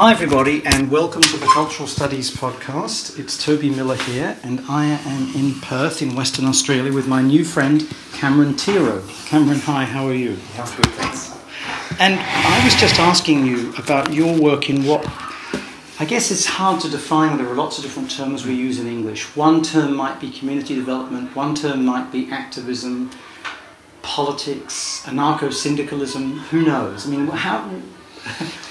Hi, everybody, and welcome to the Cultural Studies Podcast. It's Toby Miller here, and I am in Perth, in Western Australia, with my new friend Cameron Tero. Cameron, hi, how are you? I'm good, thanks. And I was just asking you about your work in what I guess it's hard to define. There are lots of different terms we use in English. One term might be community development, one term might be activism, politics, anarcho syndicalism, who knows? I mean, how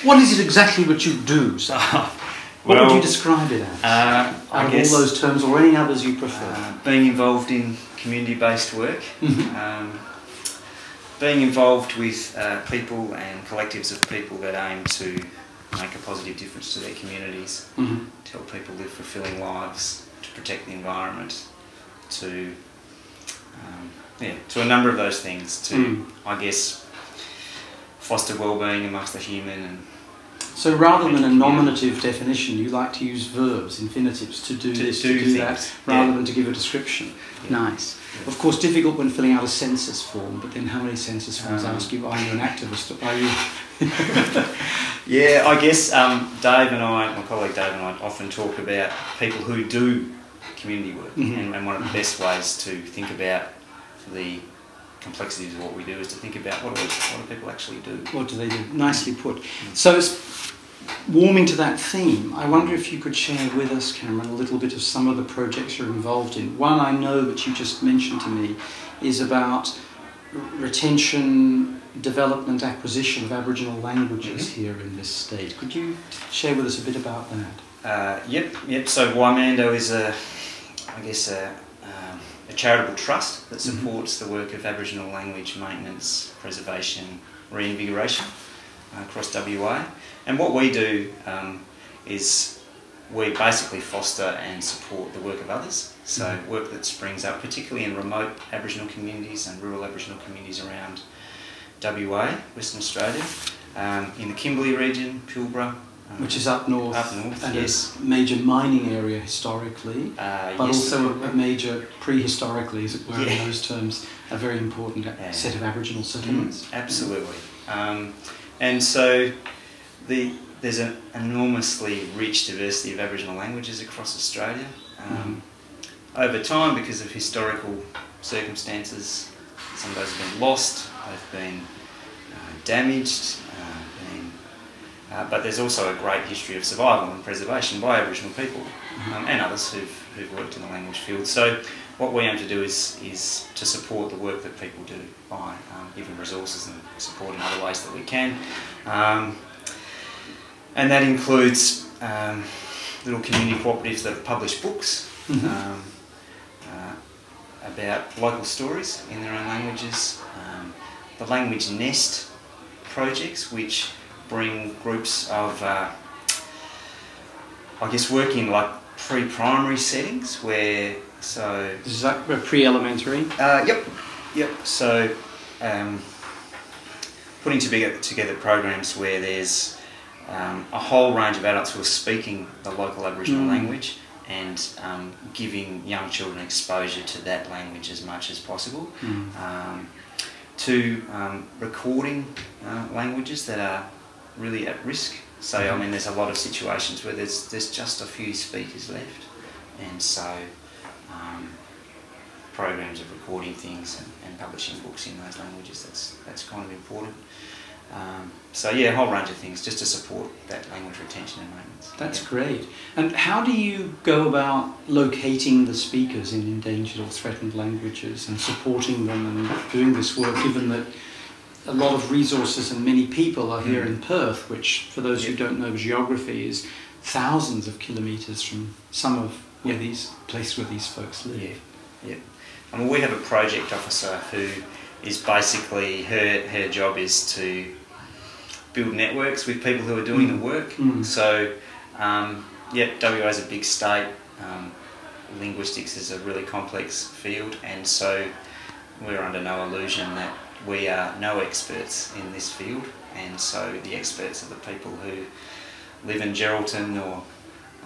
what is it exactly that you do? So, what would you describe it as? Uh, Out I of guess all those terms, or any others you prefer? uh, being involved in community-based work, Mhm. um, being involved with uh, people and collectives of people that aim to make a positive difference to their communities, Mhm. to help people live fulfilling lives, to protect the environment, to um, yeah, to a number of those things. To Mm. I guess foster well-being amongst the human and So, rather than a nominative definition, you like to use verbs, infinitives, to do To this, do to do that, rather yeah. than to give a description. Yeah. Nice. Of course, difficult when filling out a census form, but then how many census forms Um, ask you, are you an activist? Are you. Yeah, I guess um, Dave and I, my colleague Dave and I, often talk about people who do community work, Mhm. and, and one of the best ways to think about the complexities of what we do is to think about what do, what do people actually do. What do they do? Nicely put. So, it's warming to that theme, I wonder if you could share with us, Cameron, a little bit of some of the projects you're involved in. One I know that you just mentioned to me is about r- retention, development, acquisition of Aboriginal languages Mhm. here in this state. Could you share with us a bit about that? Uh, yep, yep. So Wymando is a, I guess a charitable trust that Mhm. supports the work of Aboriginal language maintenance, preservation, reinvigoration uh, across WA. And what we do um, is we basically foster and support the work of others. So Mhm. work that springs up, particularly in remote Aboriginal communities and rural Aboriginal communities around WA, Western Australia, um, in the Kimberley region, Pilbara. Um, Which is up north, Up north, and yes. a major mining area historically, Uh, but yes, also a, a major prehistorically, as it were, in those terms, a very important Yeah. set of Aboriginal settlements. Mm, absolutely. Um, and so the, there's an enormously rich diversity of Aboriginal languages across Australia. Um, Over time, because of historical circumstances, some of those have been lost, they've been uh, damaged, uh, but there's also a great history of survival and preservation by Aboriginal people um, and others who've, who've worked in the language field. So what we aim to do is, is to support the work that people do by um, giving resources and support in other ways that we can. Um, and that includes um, little community cooperatives that have published books Mhm. um, uh, about local stories in their own languages. Um, the Language Nest projects, which bring groups of, uh, I guess, work in like pre-primary settings where so Is that pre-elementary? uh, yep, yep. So, um, putting together, together programs where there's um, a whole range of adults who are speaking the local Aboriginal Mm. language and um, giving young children exposure to that language as much as possible. Mm. Um, to um, recording uh, languages that are really at risk. So, I mean, there's a lot of situations where there's, there's just a few speakers left, and so um, programs of recording things and, and publishing books in those languages, that's, that's kind of important. Um, so, yeah, a whole range of things just to support that language retention and maintenance. That's Yeah. great. And how do you go about locating the speakers in endangered or threatened languages and supporting them and doing this work, given that a lot of resources and many people are here Mm. in Perth, which, for those who don't know geography, is thousands of kilometres from some of where these places where these folks live. Yeah, yeah. I mean, we have a project officer who is basically her her job is to build networks with people who are doing Mm. the work. Mm. So, um, yeah, WA is a big state. Um, linguistics is a really complex field, and so we're under no illusion that we are no experts in this field, and so the experts are the people who live in Geraldton or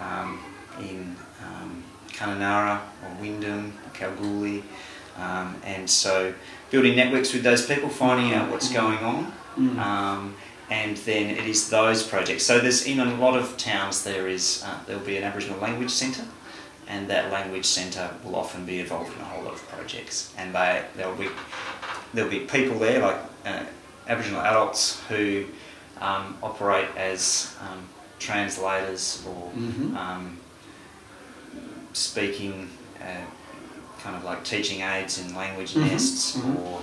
um, in um, Kununurra or Wyndham, or Kalgoorlie, um, and so building networks with those people, finding out what's going on, Mm. um, and then it is those projects. So there's in a lot of towns there is uh, there will be an Aboriginal language centre, and that language centre will often be involved in a whole lot of projects, and they there'll be there'll be people there like uh, Aboriginal adults who um, operate as um, translators or Mhm. um, speaking, uh, kind of like teaching aids in language Mhm, nests mhm. or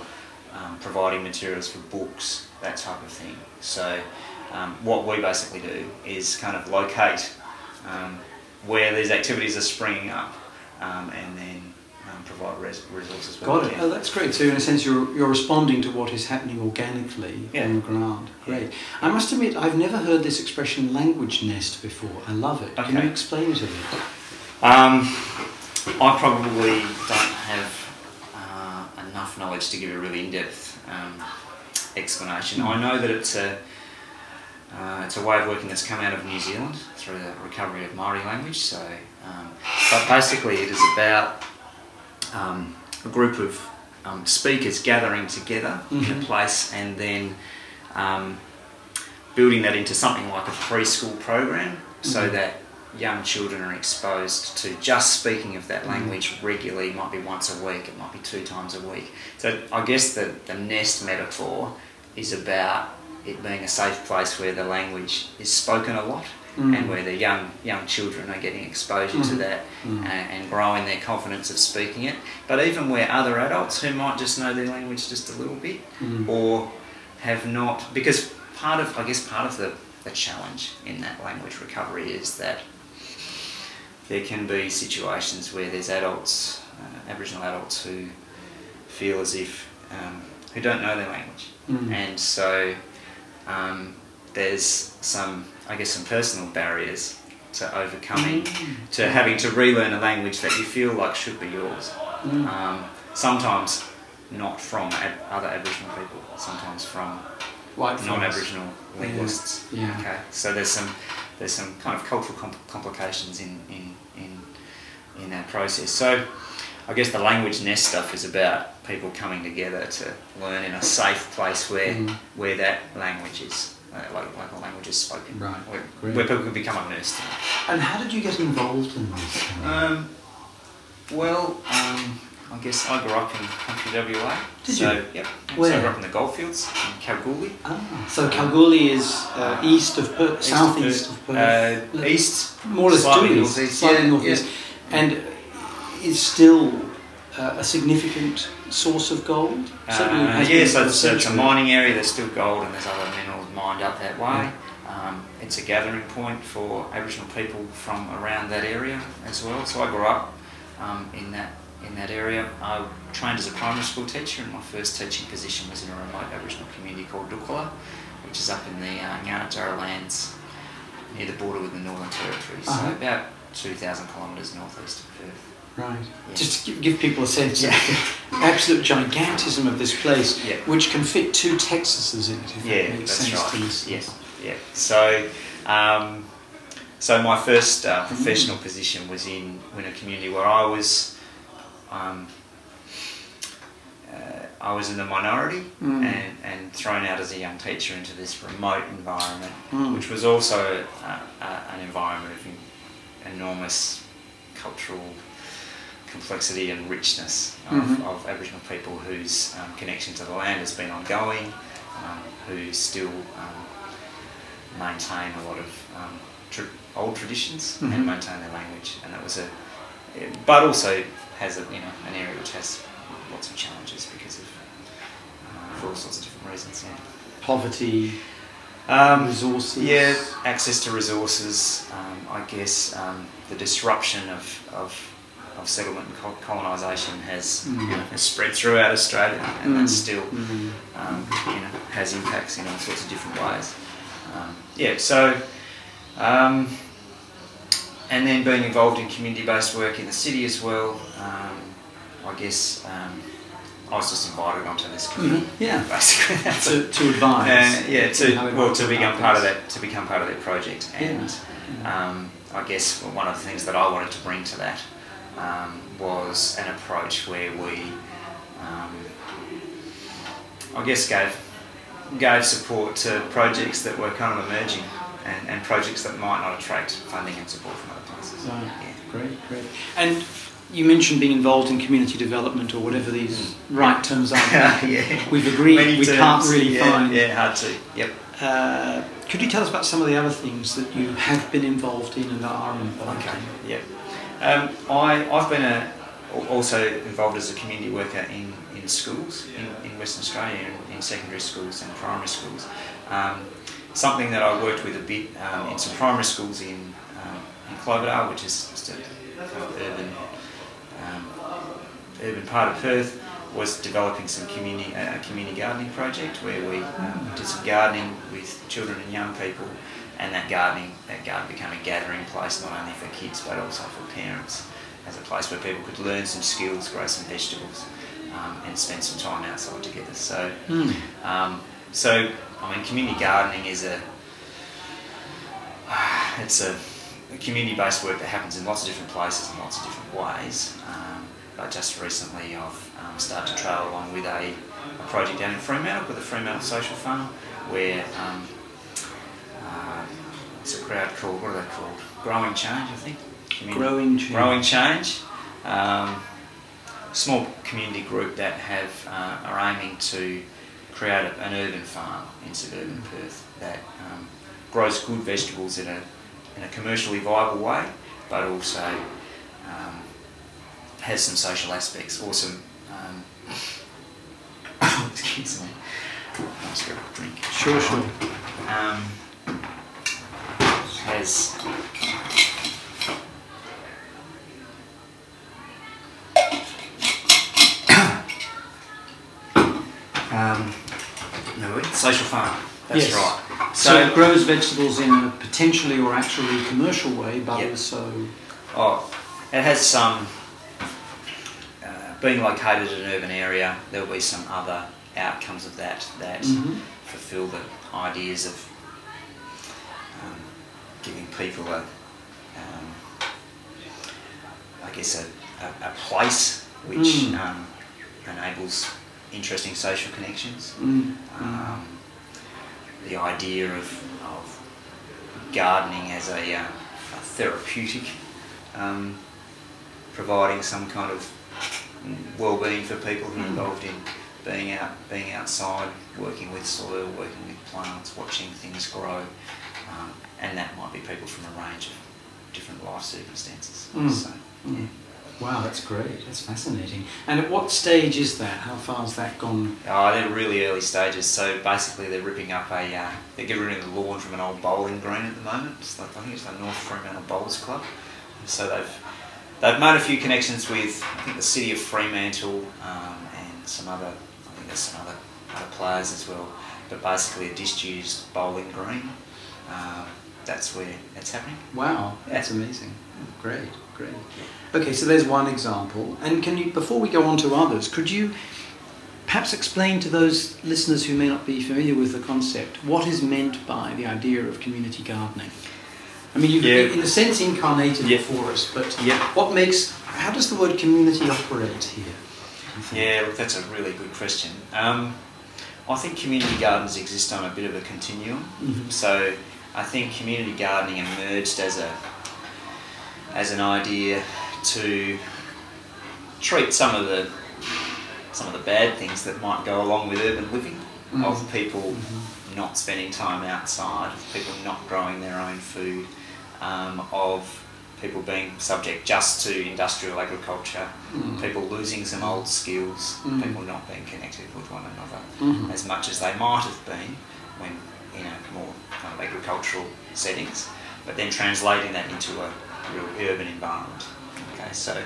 um, providing materials for books, that type of thing. So, um, what we basically do is kind of locate um, where these activities are springing up um, and then um, provide res- resources. Got it. Oh, that's great. So in a sense, you're you're responding to what is happening organically Yeah. on the ground. Great. I must admit, I've never heard this expression "language nest" before. I love it. Can you explain it a bit? Um, I probably don't have uh, enough knowledge to give a really in-depth um, explanation. I know that it's a uh, it's a way of working that's come out of New Zealand through the recovery of Maori language. So, um, but basically, it is about um, a group of um, speakers gathering together in Mhm. a place and then um, building that into something like a preschool program so Mhm. that young children are exposed to just speaking of that Mhm. language regularly. It might be once a week, it might be two times a week. So I guess the, the nest metaphor is about it being a safe place where the language is spoken a lot Mm. and where the young young children are getting exposure to Mhm. that Mm. and, and growing their confidence of speaking it. But even where other adults who might just know their language just a little bit Mm. or have not, because part of, I guess, part of the, the challenge in that language recovery is that there can be situations where there's adults, uh, Aboriginal adults, who feel as if, um, who don't know their language. Mm. And so um, there's some, I guess, some personal barriers to overcoming, Mm. to having to relearn a language that you feel like should be yours. Mm. Um, sometimes not from ab- other Aboriginal people, sometimes from White non-Aboriginal linguists. Yeah. Okay, so there's some there's some kind of cultural compl- complications in, in in in that process. So I guess the language nest stuff is about people coming together to learn in a safe place where Mm. where that language is. Uh, like, like a language is spoken, Right, Where, great. where people can become immersed in. And how did you get involved in this? Um, well, um, I guess I grew up in country WA. Did so, you? Yep. So I grew up in the goldfields in Kalgoorlie. ah, so Kalgoorlie is uh, east of Perth, East southeast of of Perth. Uh, east, more or less slightly due east, northeast, slightly yeah, northeast, and is still uh, a significant source of gold. Uh, yeah, been so it's, it's a mining area. There's still gold, and there's other minerals mined up that way. Um, it's a gathering point for Aboriginal people from around that area as well. So I grew up um, in that in that area. I trained as a primary school teacher, and my first teaching position was in a remote Aboriginal community called Tjukurla, which is up in the uh, lands near the border with the Northern Territory. So Uh-huh. about 2,000 kilometres northeast of Perth. Right. Yeah. Just to give, give people a sense Yeah. of the absolute gigantism of this place, Yeah. which can fit two Texases in it, if Yeah, that that's right. Yes, yeah. So, um, so my first uh, professional position was in in a community where I was, um, uh, I was in the minority Mm. and, and thrown out as a young teacher into this remote environment, Mm. which was also uh, uh, an environment of enormous cultural complexity and richness of, Mhm. of Aboriginal people whose um, connection to the land has been ongoing, um, who still um, maintain a lot of um, tr- old traditions Mhm. and maintain their language, and that was a, but also has a you know an area which has lots of challenges because of uh, for all sorts of different reasons. Yeah. Poverty, Um, resources. yeah, access to resources. Um, I guess um, the disruption of, of, of settlement and colonisation has, Mm. you know, has spread throughout Australia, and that Mm. still Mm. um, you know, has impacts in all sorts of different ways. Um, yeah, so um, and then being involved in community-based work in the city as well. Um, I guess um, I was just invited onto this committee. Mhm, yeah. basically. To, to advise. uh, yeah, to well, to become part of that, to become part of that project, and um, I guess one of the things that I wanted to bring to that um, was an approach where we, um, I guess, gave gave support to projects that were kind of emerging and, and projects that might not attract funding and support from other places. Right. Yeah. Great, great. And you mentioned being involved in community development or whatever these right terms are. yeah. We've agreed Many we terms. can't really yeah, find. Yeah, hard to. Yep. Uh, could you tell us about some of the other things that you have been involved in and that are involved Okay. in? Yep. Um, I, I've been a, also involved as a community worker in, in schools in, in Western Australia, in, in secondary schools and primary schools. Um, something that I worked with a bit um, in some primary schools in, um, in Cloverdale, which is just a kind urban, um, urban part of Perth, was developing some community, a community gardening project where we um, did some gardening with children and young people and that gardening that garden became a gathering place not only for kids but also for parents as a place where people could learn some skills, grow some vegetables, um, and spend some time outside together. So, Mm. um, so I mean, community gardening is a it's a, a community-based work that happens in lots of different places and lots of different ways. Um, but just recently, I've um, started to trail along with a, a project down in Fremantle with the Fremantle Social Farm, where um, it's a crowd called what are they called? Growing Change, I think. Community- Growing change. Growing Change. Um, small community group that have uh, are aiming to create a, an urban farm in suburban Perth that um, grows good vegetables in a in a commercially viable way, but also um, has some social aspects. Awesome. Um, excuse me. Nice grab a drink. Sure, sure. Has um, no, social farm. That's Yes. right. So, it grows vegetables in a potentially or actually commercial way, but Yep. also. Oh, it has some. Uh, being located in an urban area, there will be some other outcomes of that that Mhm. fulfil the ideas of giving people a, um, I guess, a, a, a place which Mm. um, enables interesting social connections. Mm, Um, the idea of, of gardening as a, uh, a therapeutic, um, providing some kind of well-being for people who are involved in being out, being outside, working with soil, working with plants, watching things grow, and that might be people from a range of different life circumstances. Mm. So, mm. Wow, that's great. That's fascinating. And at what stage is that? How far has that gone? Oh, they're really early stages. So basically, they're ripping up a. Uh, they're getting rid of the lawn from an old bowling green at the moment. It's like, I think it's the North Fremantle Bowls Club. So they've they've made a few connections with I think the city of Fremantle um, and some other. I think there's some other other players as well. But basically, a disused bowling green. Um, that's where it's happening. Wow, that's amazing. Great, great. Okay, so there's one example. And can you, before we go on to others, could you perhaps explain to those listeners who may not be familiar with the concept what is meant by the idea of community gardening? I mean, you've Yeah. in a sense incarnated Yeah. for us, but Yeah. what makes, how does the word community operate here? do you think? Yeah, look, that's a really good question. Um, I think community gardens exist on a bit of a continuum. Mhm. So I think community gardening emerged as a as an idea to treat some of the some of the bad things that might go along with urban living Mhm. of people Mhm. not spending time outside, of people not growing their own food, um, of people being subject just to industrial agriculture, Mm. people losing some old skills, Mhm. people not being connected with one another Mhm. as much as they might have been when in a more kind of agricultural settings, but then translating that into a real urban environment. Okay, so,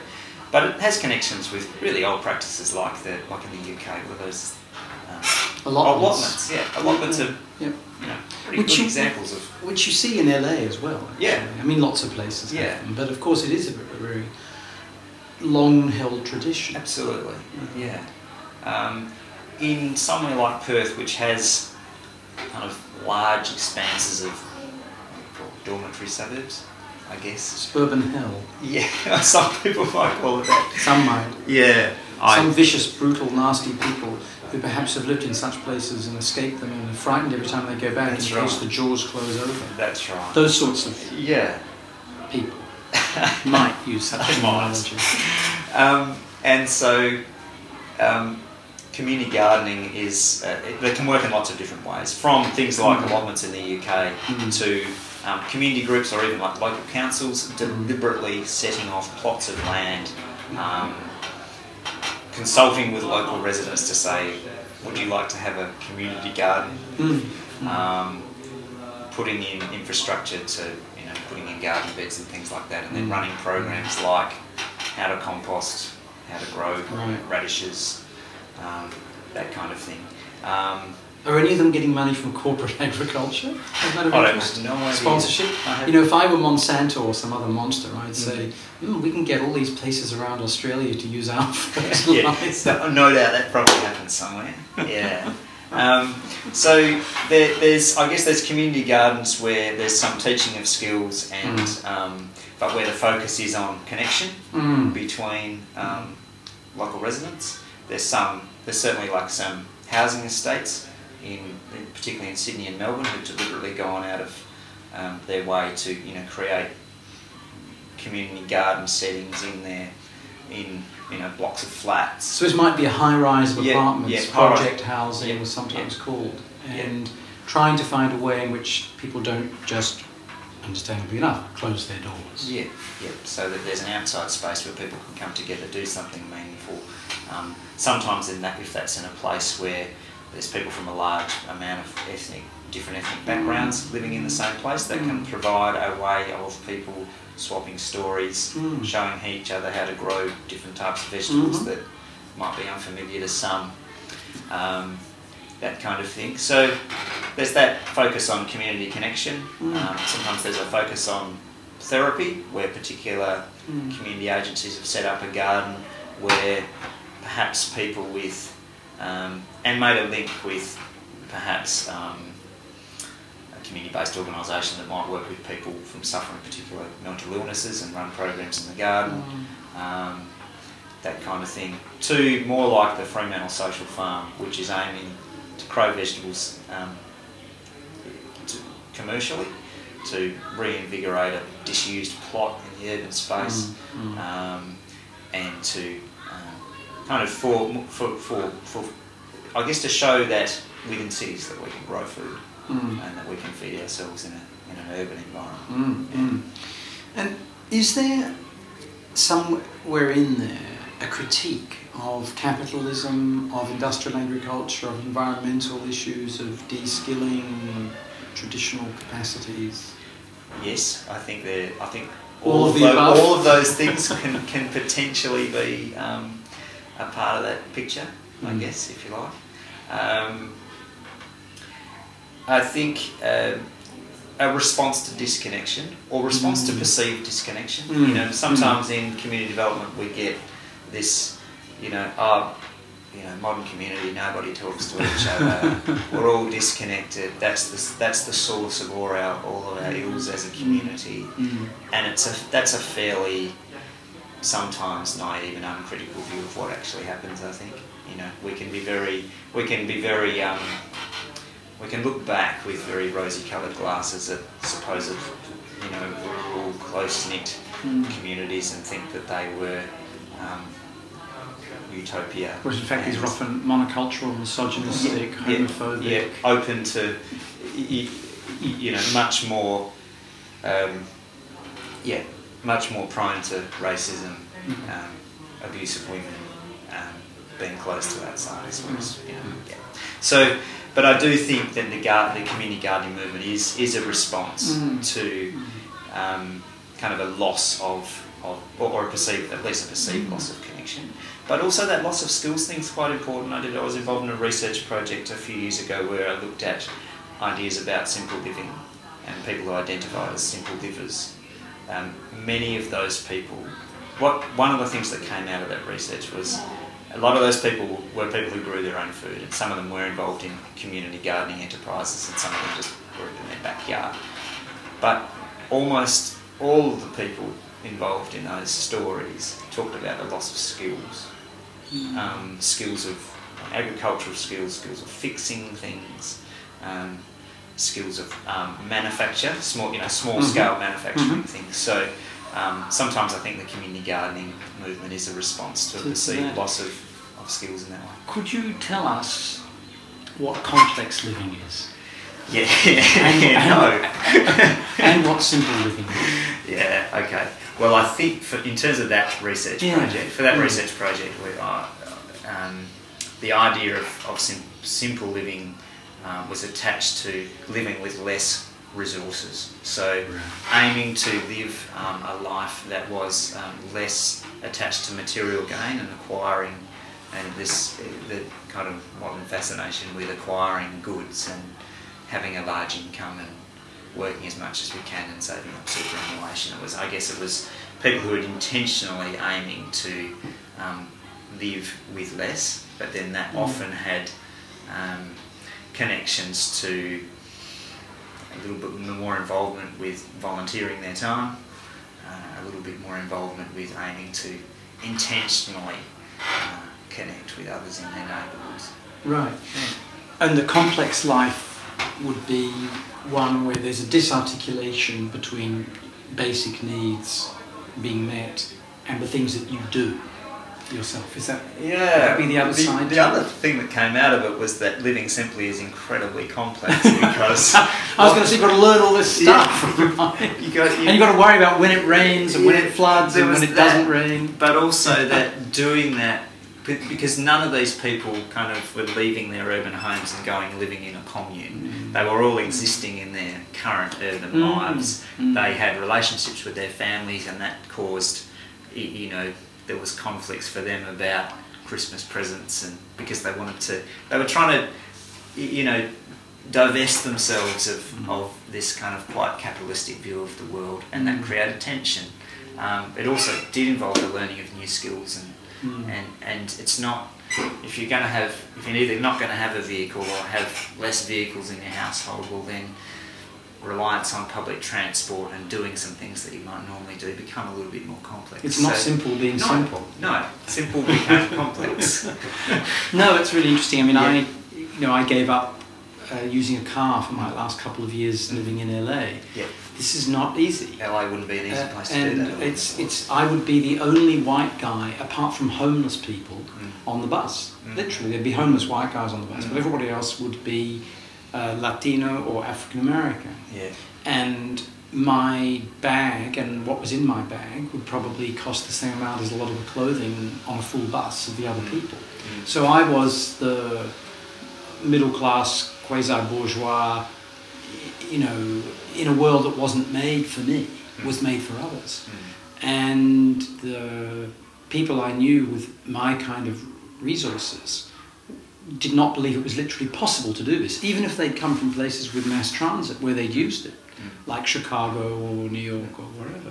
but it has connections with really old practices like the like in the UK, where those um, Allotments. allotments, yeah, allotments are Yeah. you know pretty Which good you- examples of Which you see in LA as well. actually. Yeah. I mean, lots of places Yeah. them, but of course it is a very long-held tradition. Absolutely, yeah. Um, in somewhere like Perth, which has kind of large expanses of what we call dormitory suburbs, I guess. Suburban hell. Yeah, some people might call it that. Some might. Yeah. I- some vicious, brutal, nasty people who perhaps have lived in such places and escaped them and are frightened every time they go back That's in case the jaws close over. That's right. Those sorts of Yeah. people might use such terminology. Um, and so, um, community gardening is uh, it, they can work in lots of different ways, from things like Mm. allotments in the UK Mm. to um, community groups or even like local councils deliberately setting off plots of land, um, consulting with local residents to say, would you like to have a community garden? Mm. um, putting in infrastructure to, you know, putting in garden beds and things like that, and then Mm. running programs like how to compost, how to grow Right. radishes, um, that kind of thing. Um, Are any of them getting money from corporate agriculture? Of I don't interest? no idea. Sponsorship? I You know, if I were Monsanto or some other monster, I'd say, Mm. mm, we can get all these places around Australia to use our yeah, no, no doubt that probably happens somewhere. Yeah. Um, so there, there's, I guess, there's community gardens where there's some teaching of skills, and Mm. um, but where the focus is on connection Mm. between um, local residents. There's some, there's certainly like some housing estates in, particularly in Sydney and Melbourne, who've deliberately gone out of um, their way to you know create community garden settings in there, in you know blocks of flats. So this might be a high rise of apartments, yeah, high-rise. project housing Yeah, was sometimes yeah. called, and trying to find a way in which people don't just, understandably enough, close their doors. Yeah, yeah. So that there's an outside space where people can come together, do something meaningful. Um, sometimes in that, if that's in a place where there's people from a large amount of ethnic, different ethnic backgrounds living in the same place, that can Mm. provide a way of people swapping stories, Mm. showing each other how to grow different types of vegetables Mhm. that might be unfamiliar to some. Um, that kind of thing. So there's that focus on community connection. Mm. Um, sometimes there's a focus on therapy, where particular Mm. community agencies have set up a garden where perhaps people with um, and made a link with perhaps um, a community-based organisation that might work with people from suffering particular mental illnesses and run programs in the garden Mm. um, that kind of thing, to more like the Fremantle Social Farm, which is aiming to grow vegetables um, to, commercially to reinvigorate a disused plot in the urban space Mm, mm. um, and to kind of for, for, for, for, I guess to show that within cities that we can grow food Mm. and that we can feed ourselves in, a, in an urban environment. Mm, mm. And is there somewhere in there a critique of capitalism, of industrial agriculture, of environmental issues, of de-skilling traditional capacities? Yes, I think that I think All all, of the tho- above? all of those things can, can potentially be um, a part of that picture, I Mm. guess, if you like. Um, I think uh, a response to disconnection or response to Mm. perceived disconnection. Mm. You know, sometimes in community development we get this, you know, oh, you know, modern community, nobody talks to each other. We're all disconnected. That's the that's the source of all our all of our ills as a community, Mm. and it's a that's a fairly sometimes naive and uncritical view of what actually happens. I think you know we can be very we can be very um, we can look back with very rosy-coloured glasses at supposed you know rural close-knit Mm. communities and think that they were um, utopia. Which in fact are and- often monocultural, misogynistic, yeah, homophobic. yeah, open to, you know, much more, um, yeah, much more prone to racism, Mhm. um, abuse of women, um, being close to outsiders. Whereas, you know, yeah. So, but I do think that the, gar- the community gardening movement is is a response Mm. to um, kind of a loss of, of or, or a perceived, at least a perceived loss of connection. But also that loss of skills thing is quite important. I did. I was involved in a research project a few years ago where I looked at ideas about simple living and people who identify as simple livers. Um, many of those people. What one of the things that came out of that research was a lot of those people were people who grew their own food, and some of them were involved in community gardening enterprises, and some of them just grew it in their backyard. But almost all of the people involved in those stories talked about the loss of skills um, skills of agricultural skills, skills of fixing things, um, skills of um, manufacture, small you know small Mhm. scale manufacturing Mhm. things. So um, sometimes I think the community gardening movement is a response to a perceived loss of, of skills in that way. Could you tell us what complex living is Yeah, And- no. and what simple living is? Yeah, okay. Well, I think for, in terms of that research Yeah. project, for that Mm. research project, we are, um, the idea of, of sim- simple living um, was attached to living with less resources. So, aiming to live um, a life that was um, less attached to material gain and acquiring, and this the kind of modern fascination with acquiring goods and having a large income and working as much as we can and saving up superannuation. It was, I guess, it was people who were intentionally aiming to um, live with less, but then that Mm. often had um, connections to a little bit more involvement with volunteering their time, uh, a little bit more involvement with aiming to intentionally uh, connect with others in their neighbourhoods. Right. And the complex life would be one where there's a disarticulation between basic needs being met and the things that you do yourself. Is that Yeah, That'd be the other side The other thing that came out of it was that living simply is incredibly complex because I was going to say you've got to learn all this Yeah. stuff, right? you got and you've got to worry about when it rains and when it floods and when it that. doesn't rain. but also that doing that because none of these people kind of were leaving their urban homes and going living in a commune. They were all existing in their current urban Mm. lives. Mm. They had relationships with their families, and that caused, you know, there was conflicts for them about Christmas presents, and because they wanted to, they were trying to, you know, divest themselves of, Mm. of this kind of quite capitalistic view of the world, and that Mm. created tension. Um, it also did involve the learning of new skills, and Mm. and and it's not if you're going to have if you're either not going to have a vehicle or have less vehicles in your household, well then reliance on public transport and doing some things that you might normally do become a little bit more complex. It's not So- simple being no, simple. No, simple became complex. No, it's really interesting. I mean, Yeah. I, you know, I gave up uh, using a car for my last couple of years living in LA. Yeah, This is not easy. LA wouldn't be an easy Uh, place to do and that. it's it's I would be the only white guy apart from homeless people Mm. on the bus. Mm. Literally, there'd be homeless white guys on the bus, Mm. but everybody else would be uh, Latino or African American. yeah, And my bag and what was in my bag would probably cost the same amount as a lot of the clothing on a full bus of the other Mm. people. Mm. So I was the middle class, quasi bourgeois, you know, in a world that wasn't made for me, was made for others. Mm. And the people I knew with my kind of resources did not believe it was literally possible to do this, even if they'd come from places with mass transit where they'd used it, Mm. like Chicago or New York or wherever.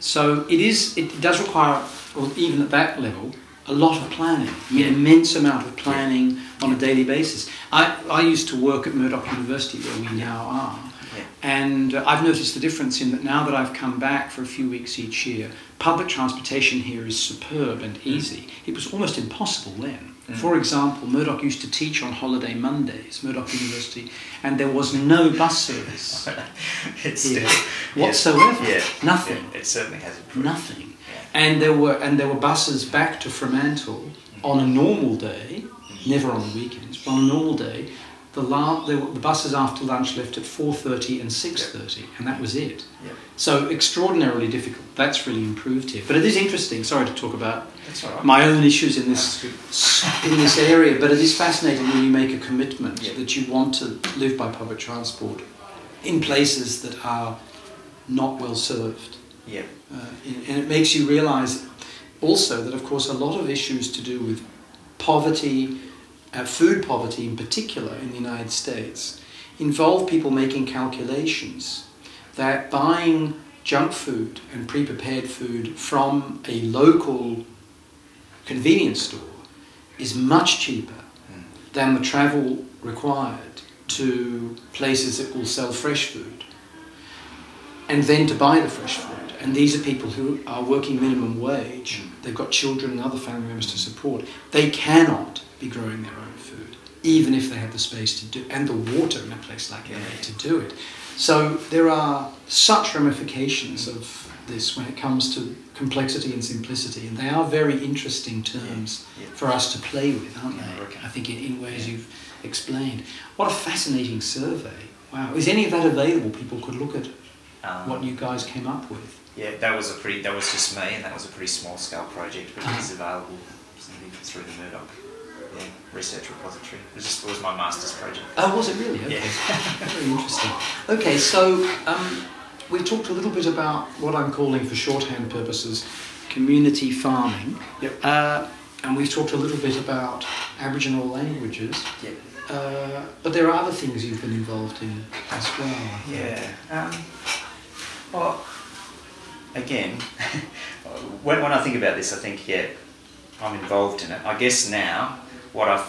So it is. It does require, or even at that level, a lot of planning. an immense amount of planning on a daily basis. I, I used to work at Murdoch University, where we now are, and uh, I've noticed the difference in that now that I've come back for a few weeks each year, public transportation here is superb and easy. It was almost impossible then. Mm. For example, Murdoch used to teach on holiday Mondays, Murdoch University, and there was no bus service still whatsoever. Yeah, Nothing. yeah, it certainly has improved. Nothing. Yeah. And there were and there were buses back to Fremantle on a normal day, never on the weekends, but on a normal day. The, la- the buses after lunch left at 4.30 and 6.30 and that was it. Yeah. So extraordinarily difficult. That's really improved here. But it is interesting, sorry to talk about That's all right. my own issues in this in this area, but it is fascinating when you make a commitment Yeah. that you want to live by public transport in places that are not well served. Yeah. Uh, and and it makes you realise also that, of course, a lot of issues to do with poverty, uh, food poverty in particular in the United States, involve people making calculations that buying junk food and pre prepared food from a local convenience store is much cheaper than the travel required to places that will sell fresh food and then to buy the fresh food. And these are people who are working minimum wage, they've got children and other family members to support, they cannot be growing their own food, even if they have the space to do and the water in a place like LA to do it. So there are such ramifications of this when it comes to complexity and simplicity, and they are very interesting terms Yeah, yeah. for us to play with, aren't Yeah, they? okay. I think in, in ways Yeah. you've explained. What a fascinating survey! Wow, is any of that available? People could look at Um, what you guys came up with. Yeah, that was a pretty. That was just me, and that was a pretty small scale project, but it is Uh-huh. available through the Murdoch yeah, research repository. It was just was my master's project. Oh, was it really? Okay. Yeah. Very interesting. Okay, so um, we talked a little bit about what I'm calling, for shorthand purposes, community farming. Yep. Uh, and we've talked a little bit about Aboriginal languages. Yeah. Uh, but there are other things you've been involved in as well. Yeah. Um, well, again, when, when I think about this, I think yeah, I'm involved in it. I guess now what I've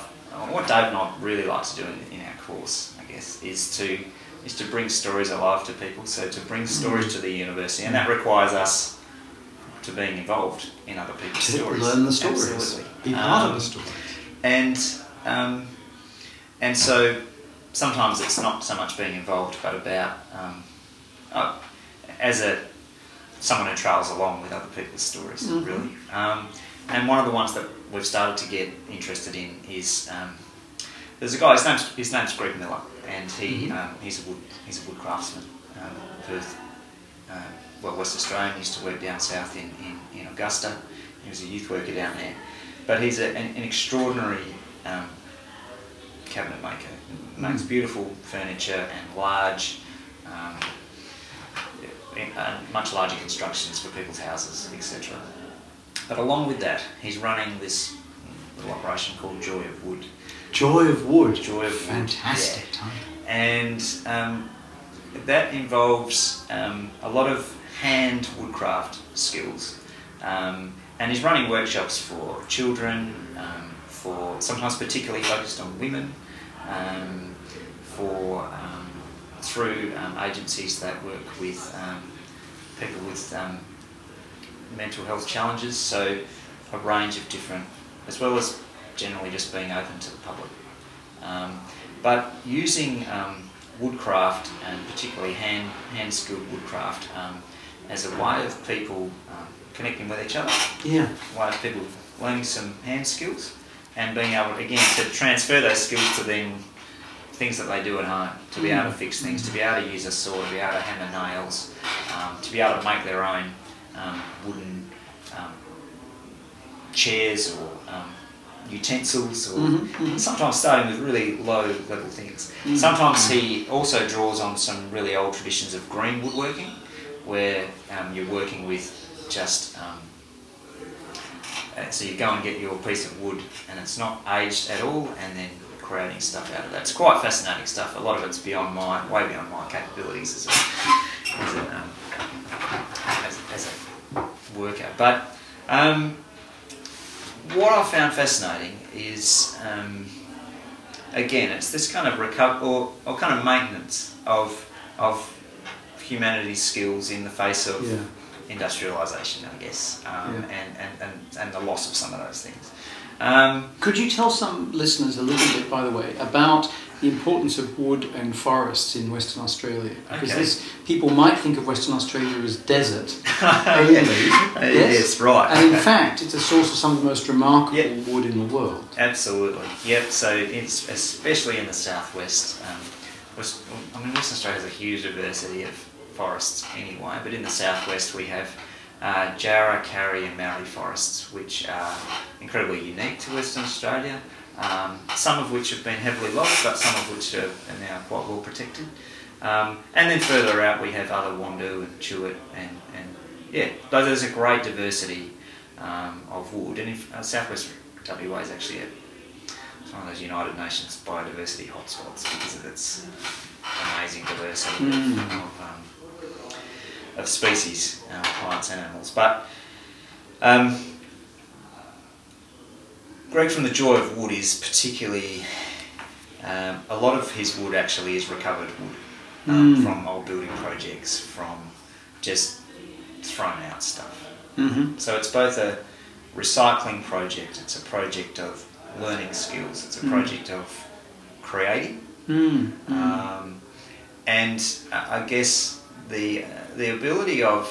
what Dave and I really like to do in, in our course, I guess, is to is to bring stories alive to people. So to bring stories to the university, and that requires us to being involved in other people's To stories. learn the stories, Absolutely. be part of Um, the story. and um, and so sometimes it's not so much being involved, but about um, uh, as a someone who travels along with other people's stories, Mhm. really. And one of the ones that we've started to get interested in is um, there's a guy. His name's his name's Greg Miller, and he Mhm. um, he's a wood he's a wood craftsman, um, Perth. Uh, well, West Australian. He used to work down south in, in, in Augusta. He was a youth worker down there. But he's a, an, an extraordinary um, cabinet maker. He makes Mm. beautiful furniture and large, um, uh, much larger constructions for people's houses, etc. But along with that, he's running this little operation called Joy of Wood. Joy of Wood. Joy of Wood. Fantastic yeah. And um, that involves um, a lot of hand woodcraft skills. Um, and he's running workshops for children, um, for sometimes particularly focused on women, um, for um, through um, agencies that work with um, people with um, mental health challenges. So a range of different, as well as generally just being open to the public. Um, but using um, woodcraft and particularly hand hand skilled woodcraft um, as a way of people um, connecting with each other, Yeah. a way of people learning some hand skills and being able again to transfer those skills to then things that they do at home, to be able to fix things, to be able to use a saw, to be able to hammer nails, um, to be able to make their own um, wooden um, chairs or um, utensils, or Mhm, mhm. sometimes starting with really low level things. Mhm. Sometimes he also draws on some really old traditions of green woodworking, where um, you're working with just um, uh, so you go and get your piece of wood and it's not aged at all, and then creating stuff out of that. It's quite fascinating stuff. A lot of it's beyond my, way beyond my capabilities as a, as a, um, as, as a worker. But um, what I found fascinating is, um, again, it's this kind of recover or, or kind of maintenance of of humanity's skills in the face of Yeah. industrialisation, I guess, um, Yeah. and, and, and, and the loss of some of those things. Um, Could you tell some listeners a little bit, by the way, about the importance of wood and forests in Western Australia? Because Okay. this, people might think of Western Australia as desert only. yes, right. And in fact, it's a source of some of the most remarkable Yep. wood in the world. Absolutely. Yep. So it's especially in the southwest. Um, West, I mean, Western Australia has a huge diversity of forests anyway, but in the southwest we have uh, Jarrah, Karri, and Marri forests, which are incredibly unique to Western Australia. Um, some of which have been heavily logged, but some of which are, are now quite well protected. Um, and then further out we have other Wandoo and Tuart, and, and yeah, though there's a great diversity um, of wood. And if, uh, Southwest WA is actually a, it's one of those United Nations biodiversity hotspots because of its amazing diversity of, Mm. of, um, of species, uh, plants and animals. But um, Greg from the Joy of Wood is particularly um, a lot of his wood actually is recovered wood um, Mm. from old building projects, from just thrown out stuff. Mm-hmm. So it's both a recycling project, it's a project of learning skills, it's a Mm. project of creating, Mm. Mm. um, and I I guess the the ability of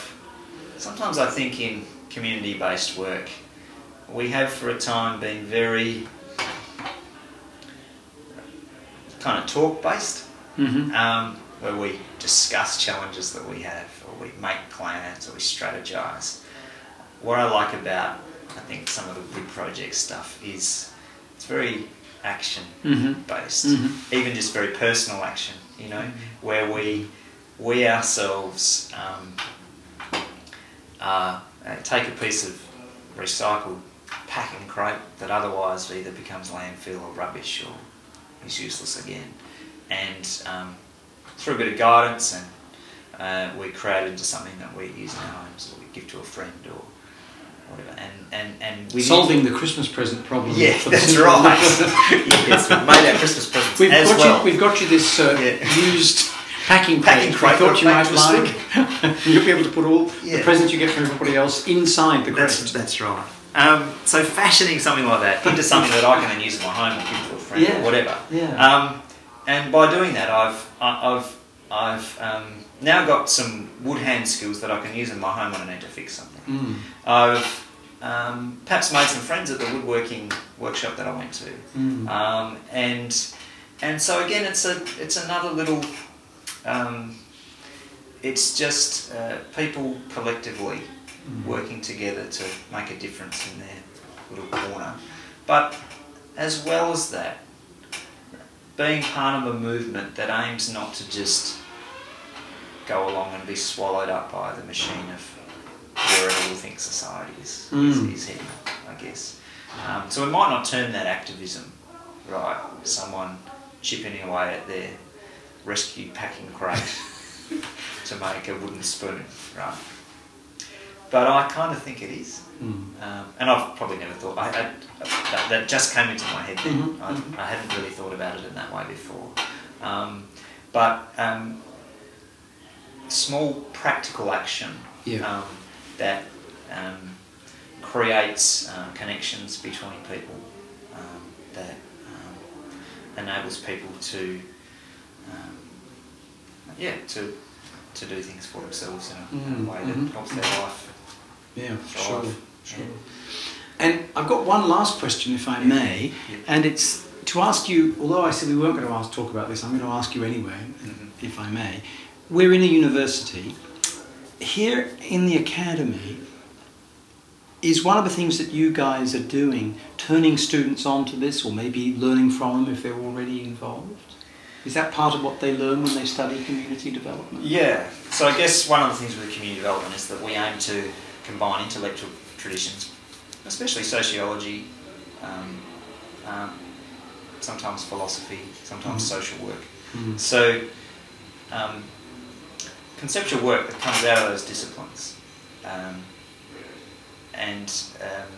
sometimes I think in community based work we have for a time been very kind of talk based Mhm. um, where we discuss challenges that we have, or we make plans, or we strategize. What I like about, I think, some of the big project stuff is it's very action Mhm. based, Mhm. even just very personal action. You know, where we we ourselves um, uh, take a piece of recycled packing crate that otherwise either becomes landfill or rubbish or is useless again, and um, through a bit of guidance and uh, we create it into something that we use in our homes or we give to a friend or whatever, and and and we Solving the Christmas present problem. Yeah, for that's right. yes, we've made our Christmas presents We've as got well. you. We've got you this uh, Yeah. used packing Packing crate. crate we thought you might like. You'll be able to put all the presents you get from everybody else inside the crate. That's, that's right. Um, so fashioning something like that into something that I can then use in my home or give to a friend Yeah. or whatever. Yeah. Um, and by doing that, I've I- I've I've um, now got some wood hand skills that I can use in my home when I need to fix something. Mm. I've um, perhaps made some friends at the woodworking workshop that I went to, Mm. um, and and so again, it's a it's another little. Um, it's just uh, people collectively. Working together to make a difference in their little corner. But as well as that, being part of a movement that aims not to just go along and be swallowed up by the machine of wherever we think society is, Mm. is, is heading, I guess. Um, so we might not term that activism, right? Someone chipping away at their rescue packing crate to make a wooden spoon, right? But I kind of think it is. Mm. Um, and I've probably never thought, I, I, that, that just came into my head then. Mhm, I, mhm. I hadn't really thought about it in that way before. Um, but um, small practical action Yeah. um, that um, creates uh, connections between people, um, that um, enables people to, um, yeah, to to do things for themselves in a, in a Mm, way that mhm, helps their life Yeah, thrive. sure, Yeah. sure. And I've got one last question, if I may, Yeah. and it's to ask you. Although I said we weren't going to ask talk about this, I'm going to ask you anyway, Mhm. if I may. We're in a university. Here in the academy, is one of the things that you guys are doing turning students on to this, or maybe learning from them if they're already involved? Is that part of what they learn when they study community development? Yeah. So I guess one of the things with community development is that we aim to combine intellectual traditions, especially sociology, um, um, sometimes philosophy, sometimes Mhm. social work. Mm. So um, conceptual work that comes out of those disciplines, um, and um,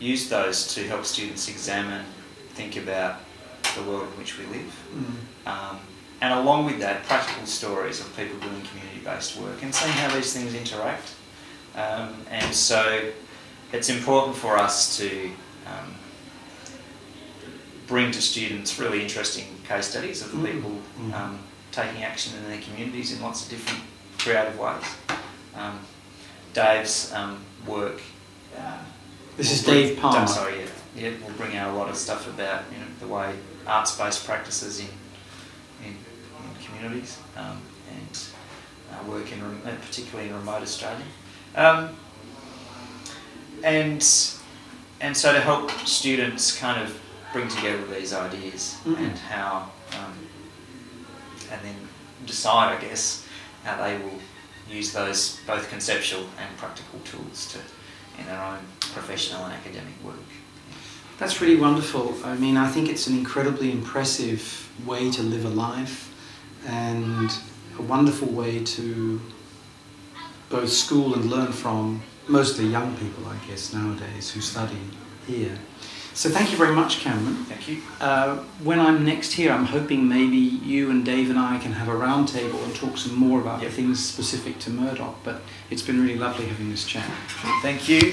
use those to help students examine, think about the world in which we live. Mm. Um, and along with that, practical stories of people doing community-based work and seeing how these things interact. Um, and so it's important for us to um, bring to students really interesting case studies of Mm. people Mm. um, taking action in their communities in lots of different creative ways. Um, Dave's um, work. Um, This is bring- Dave Palmer. Oh, sorry, yeah, yeah, we'll bring out a lot of stuff about you know the way arts-based practices in in, in communities um, and uh, work in uh, particularly in remote Australia. Um, and and so to help students kind of bring together these ideas Mhm. and how um, and then decide, I guess, how they will use those both conceptual and practical tools to in their own professional and academic work. That's really wonderful. I mean, I think it's an incredibly impressive way to live a life and a wonderful way to both school and learn from mostly young people, I guess, nowadays who study here. So thank you very much, Cameron. Thank you. Uh, when I'm next here, I'm hoping maybe you and Dave and I can have a roundtable and talk some more about Yep. things specific to Murdoch. But it's been really lovely having this chat. Thank you.